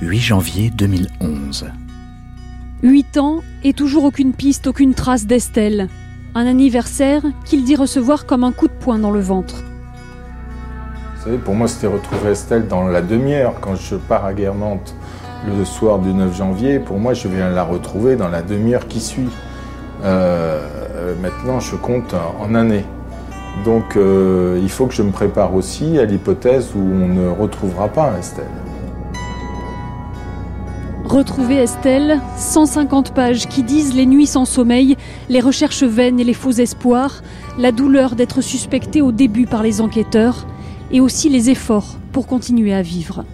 8 janvier 2011. Huit ans et toujours aucune piste, aucune trace d'Estelle. Un anniversaire qu'il dit recevoir comme un coup de poing dans le ventre. Vous savez, pour moi, c'était retrouver Estelle dans la demi-heure. Quand je pars à Guermantes le soir du 9 janvier, pour moi, je viens la retrouver dans la demi-heure qui suit. Euh, maintenant, je compte en années. Donc, euh, il faut que je me prépare aussi à l'hypothèse où on ne retrouvera pas Estelle. Retrouver Estelle, 150 pages qui disent les nuits sans sommeil, les recherches vaines et les faux espoirs, la douleur d'être suspecté au début par les enquêteurs, et aussi les efforts pour continuer à vivre.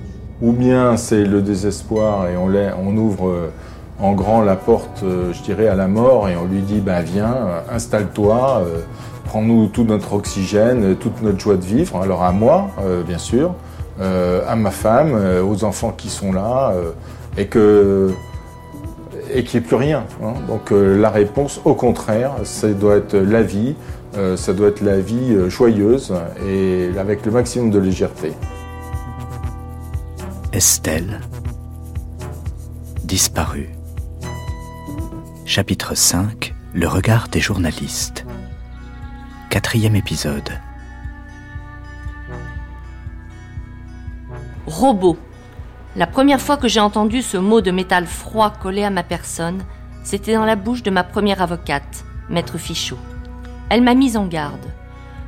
Ou bien c'est le désespoir et on, ouvre euh, en grand la porte, euh, je dirais, à la mort et on lui dit ben viens, euh, installe-toi, prends-nous tout notre oxygène, toute notre joie de vivre. Alors à moi, bien sûr, à ma femme, aux enfants qui sont là, et que et qu'il n'y ait plus rien. hein. Donc euh, la réponse, au contraire, ça doit être la vie, euh, ça doit être la vie euh, joyeuse et avec le maximum de légèreté. Estelle, disparue. Chapitre 5 Le regard des journalistes. Quatrième épisode. Robot. La première fois que j'ai entendu ce mot de métal froid collé à ma personne, c'était dans la bouche de ma première avocate, Maître Fichot. Elle m'a mise en garde.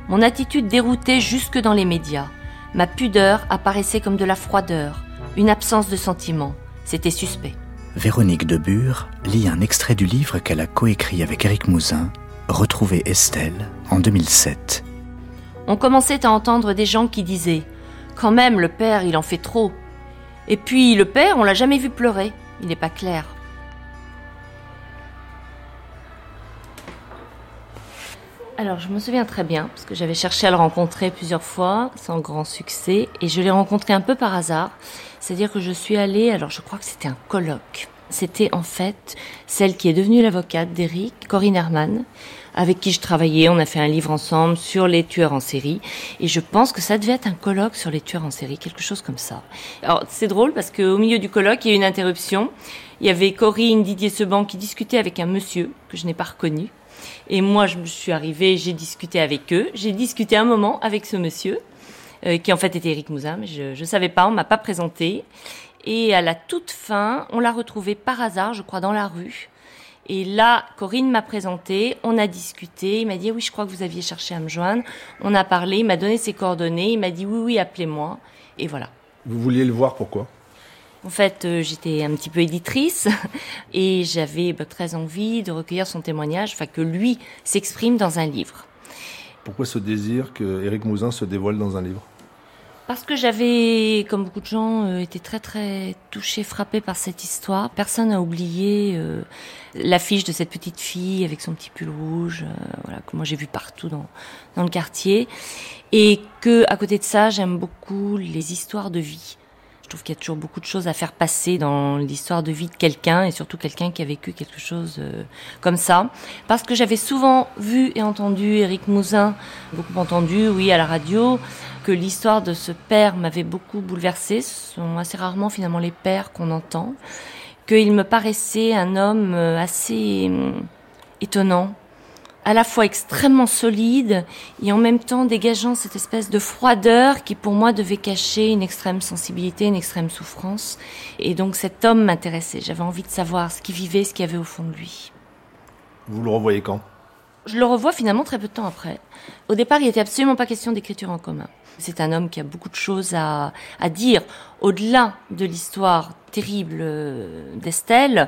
Mon attitude déroutait jusque dans les médias. Ma pudeur apparaissait comme de la froideur, une absence de sentiment. C'était suspect. Véronique Debure lit un extrait du livre qu'elle a coécrit avec Éric Mouzin, Retrouver Estelle, en 2007. On commençait à entendre des gens qui disaient Quand même, le père, il en fait trop. Et puis, le père, on l'a jamais vu pleurer. Il n'est pas clair. Alors, je me souviens très bien, parce que j'avais cherché à le rencontrer plusieurs fois, sans grand succès, et je l'ai rencontré un peu par hasard. C'est-à-dire que je suis allée, alors je crois que c'était un colloque. C'était en fait celle qui est devenue l'avocate d'Eric, Corinne Herman, avec qui je travaillais. On a fait un livre ensemble sur les tueurs en série. Et je pense que ça devait être un colloque sur les tueurs en série, quelque chose comme ça. Alors, c'est drôle parce qu'au milieu du colloque, il y a eu une interruption. Il y avait Corinne Didier Seban qui discutait avec un monsieur que je n'ai pas reconnu. Et moi, je me suis arrivée, j'ai discuté avec eux. J'ai discuté un moment avec ce monsieur, euh, qui en fait était Eric Mouzin, mais je ne savais pas, on m'a pas présenté. Et à la toute fin, on l'a retrouvé par hasard, je crois, dans la rue. Et là, Corinne m'a présenté, on a discuté, il m'a dit oui, je crois que vous aviez cherché à me joindre. On a parlé, il m'a donné ses coordonnées, il m'a dit oui, oui, appelez-moi. Et voilà. Vous vouliez le voir pourquoi? En fait, euh, j'étais un petit peu éditrice et j'avais bah, très envie de recueillir son témoignage, enfin que lui s'exprime dans un livre. Pourquoi ce désir que Éric Mouzin se dévoile dans un livre? Parce que j'avais, comme beaucoup de gens, euh, été très très touchée, frappée par cette histoire. Personne n'a oublié euh, l'affiche de cette petite fille avec son petit pull rouge, euh, voilà, que moi j'ai vu partout dans, dans le quartier. Et que, à côté de ça, j'aime beaucoup les histoires de vie. Je trouve qu'il y a toujours beaucoup de choses à faire passer dans l'histoire de vie de quelqu'un et surtout quelqu'un qui a vécu quelque chose euh, comme ça. Parce que j'avais souvent vu et entendu Éric Mouzin, beaucoup entendu, oui, à la radio, que l'histoire de ce père m'avait beaucoup bouleversée. Ce sont assez rarement finalement les pères qu'on entend. Qu'il me paraissait un homme euh, assez hum, étonnant, à la fois extrêmement solide et en même temps dégageant cette espèce de froideur qui pour moi devait cacher une extrême sensibilité, une extrême souffrance. Et donc cet homme m'intéressait. J'avais envie de savoir ce qu'il vivait, ce qu'il y avait au fond de lui. Vous le revoyez quand? Je le revois finalement très peu de temps après. Au départ, il était absolument pas question d'écriture en commun. C'est un homme qui a beaucoup de choses à, à dire. Au-delà de l'histoire terrible euh, d'Estelle,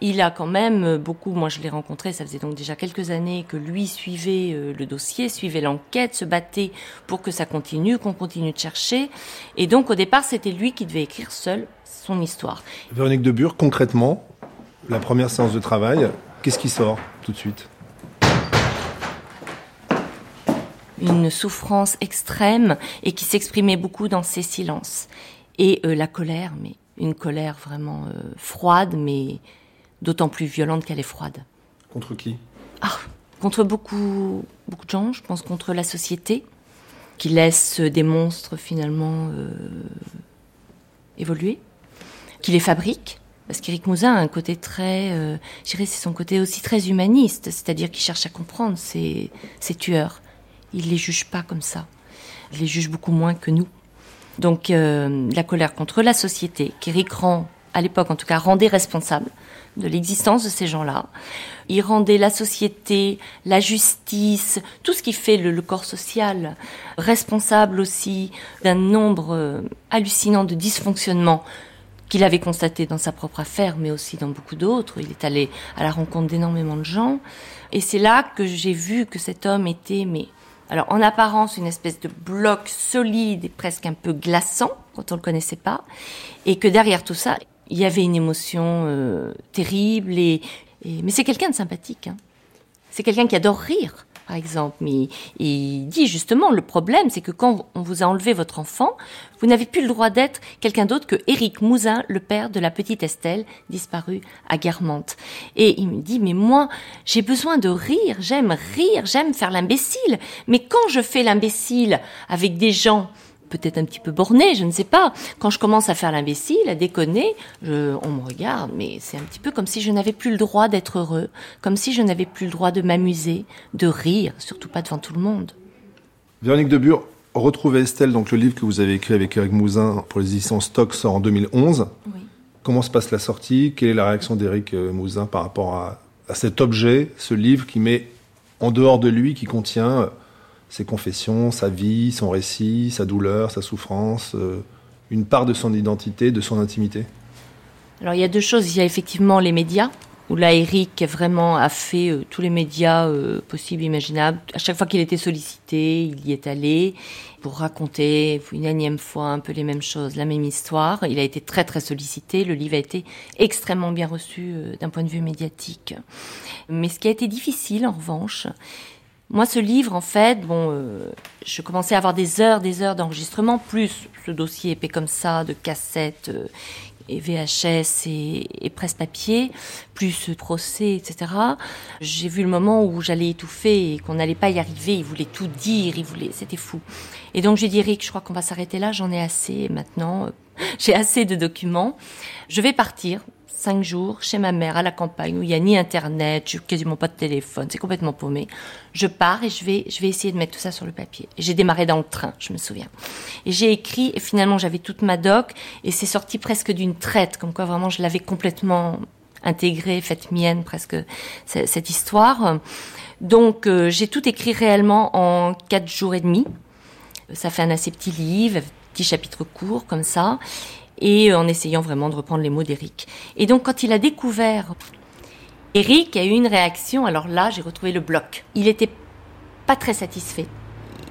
il a quand même beaucoup, moi je l'ai rencontré, ça faisait donc déjà quelques années que lui suivait euh, le dossier, suivait l'enquête, se battait pour que ça continue, qu'on continue de chercher. Et donc au départ, c'était lui qui devait écrire seul son histoire. Véronique Debure, concrètement, la première séance de travail, qu'est-ce qui sort tout de suite? Une souffrance extrême et qui s'exprimait beaucoup dans ses silences. Et euh, la colère, mais une colère vraiment euh, froide, mais d'autant plus violente qu'elle est froide. Contre qui? Ah, contre beaucoup, beaucoup de gens, je pense contre la société, qui laisse des monstres finalement euh, évoluer. qui les fabrique. Parce qu'Éric Mouzin a un côté très, euh, je dirais, c'est son côté aussi très humaniste, c'est-à-dire qu'il cherche à comprendre ses, ses tueurs. Il les juge pas comme ça. Il les juge beaucoup moins que nous. Donc euh, la colère contre la société, qu'Éric rend, à l'époque en tout cas, rendait responsable de l'existence de ces gens-là. Il rendait la société, la justice, tout ce qui fait le, le corps social responsable aussi d'un nombre euh, hallucinant de dysfonctionnements qu'il avait constaté dans sa propre affaire, mais aussi dans beaucoup d'autres. Il est allé à la rencontre d'énormément de gens. Et c'est là que j'ai vu que cet homme était, mais, alors en apparence, une espèce de bloc solide et presque un peu glaçant, quand on le connaissait pas. Et que derrière tout ça, il y avait une émotion euh, terrible et, mais c'est quelqu'un de sympathique. Hein. C'est quelqu'un qui adore rire, par exemple. Mais il dit justement le problème, c'est que quand on vous a enlevé votre enfant, vous n'avez plus le droit d'être quelqu'un d'autre que Éric Mouzin, le père de la petite Estelle, disparue à Guermantes. Et il me dit mais moi j'ai besoin de rire, j'aime rire, j'aime faire l'imbécile. Mais quand je fais l'imbécile avec des gens peut-être un petit peu borné, je ne sais pas. Quand je commence à faire l'imbécile, à déconner, je, on me regarde, mais c'est un petit peu comme si je n'avais plus le droit d'être heureux, comme si je n'avais plus le droit de m'amuser, de rire, surtout pas devant tout le monde. Véronique Debure, retrouvez Estelle, donc le livre que vous avez écrit avec Eric Mouzin pour les éditions Stock sort en 2011. Oui. Comment se passe la sortie? Quelle est la réaction d'Éric euh, Mouzin par rapport à, à cet objet, ce livre qui met en dehors de lui, qui contient euh, ses confessions, sa vie, son récit, sa douleur, sa souffrance, euh, une part de son identité, de son intimité Alors il y a deux choses. Il y a effectivement les médias, où là Eric vraiment a fait euh, tous les médias euh, possibles, imaginables. À chaque fois qu'il était sollicité, il y est allé pour raconter une énième fois un peu les mêmes choses, la même histoire. Il a été très très sollicité. Le livre a été extrêmement bien reçu euh, d'un point de vue médiatique. Mais ce qui a été difficile en revanche, moi, ce livre, en fait, bon, euh, je commençais à avoir des heures, des heures d'enregistrement, plus ce dossier épais comme ça, de cassettes euh, et VHS et, et presse-papier, plus ce procès, etc. J'ai vu le moment où j'allais étouffer et qu'on n'allait pas y arriver. Il voulait tout dire, il voulait, c'était fou. Et donc j'ai dit, Eric, je crois qu'on va s'arrêter là. J'en ai assez maintenant. J'ai assez de documents. Je vais partir cinq jours chez ma mère à la campagne où il n'y a ni internet, j'ai quasiment pas de téléphone, c'est complètement paumé. Je pars et je vais, je vais essayer de mettre tout ça sur le papier. J'ai démarré dans le train, je me souviens. Et j'ai écrit et finalement j'avais toute ma doc et c'est sorti presque d'une traite, comme quoi vraiment je l'avais complètement intégrée, faite mienne presque cette histoire. Donc euh, j'ai tout écrit réellement en quatre jours et demi. Ça fait un assez petit livre, petit chapitre court comme ça et en essayant vraiment de reprendre les mots d'Eric. Et donc quand il a découvert, Eric a eu une réaction, alors là j'ai retrouvé le bloc. Il était pas très satisfait.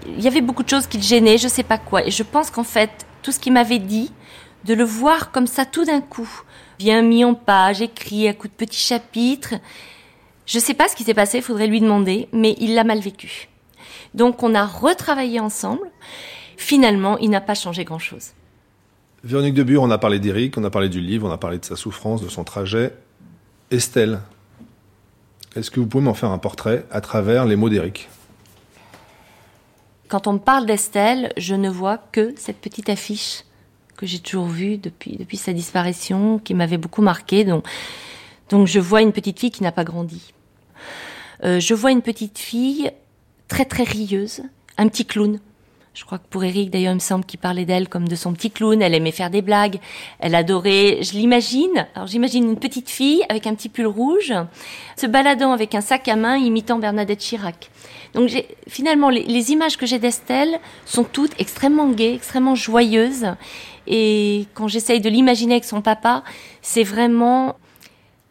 Il y avait beaucoup de choses qui le gênaient, je sais pas quoi. Et je pense qu'en fait, tout ce qu'il m'avait dit, de le voir comme ça tout d'un coup, bien mis en page, écrit à coups de petits chapitres, je sais pas ce qui s'est passé, il faudrait lui demander, mais il l'a mal vécu. Donc on a retravaillé ensemble. Finalement, il n'a pas changé grand-chose. Véronique Debure, on a parlé d'Éric, on a parlé du livre, on a parlé de sa souffrance, de son trajet. Estelle, est-ce que vous pouvez m'en faire un portrait à travers les mots d'Éric? Quand on me parle d'Estelle, je ne vois que cette petite affiche que j'ai toujours vue depuis, sa disparition, qui m'avait beaucoup marqué. Donc, donc je vois une petite fille qui n'a pas grandi. Euh, je vois une petite fille très très rieuse, un petit clown. Je crois que pour Eric, d'ailleurs, il me semble qu'il parlait d'elle comme de son petit clown. Elle aimait faire des blagues. Elle adorait, je l'imagine. Alors j'imagine une petite fille avec un petit pull rouge, se baladant avec un sac à main, imitant Bernadette Chirac. Donc finalement, les, les images que j'ai d'Estelle sont toutes extrêmement gaies, extrêmement joyeuses. Et quand j'essaye de l'imaginer avec son papa, c'est vraiment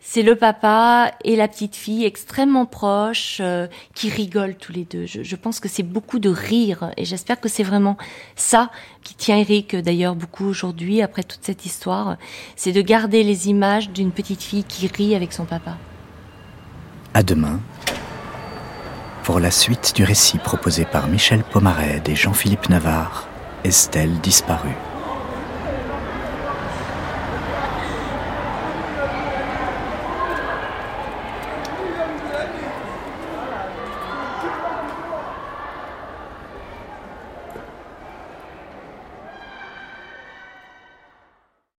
c'est le papa et la petite fille extrêmement proches euh, qui rigolent tous les deux. Je, pense que c'est beaucoup de rire et j'espère que c'est vraiment ça qui tient Eric d'ailleurs beaucoup aujourd'hui après toute cette histoire. C'est de garder les images d'une petite fille qui rit avec son papa. À demain pour la suite du récit proposé par Michel Pomarède et Jean-Philippe Navarre, Estelle disparue.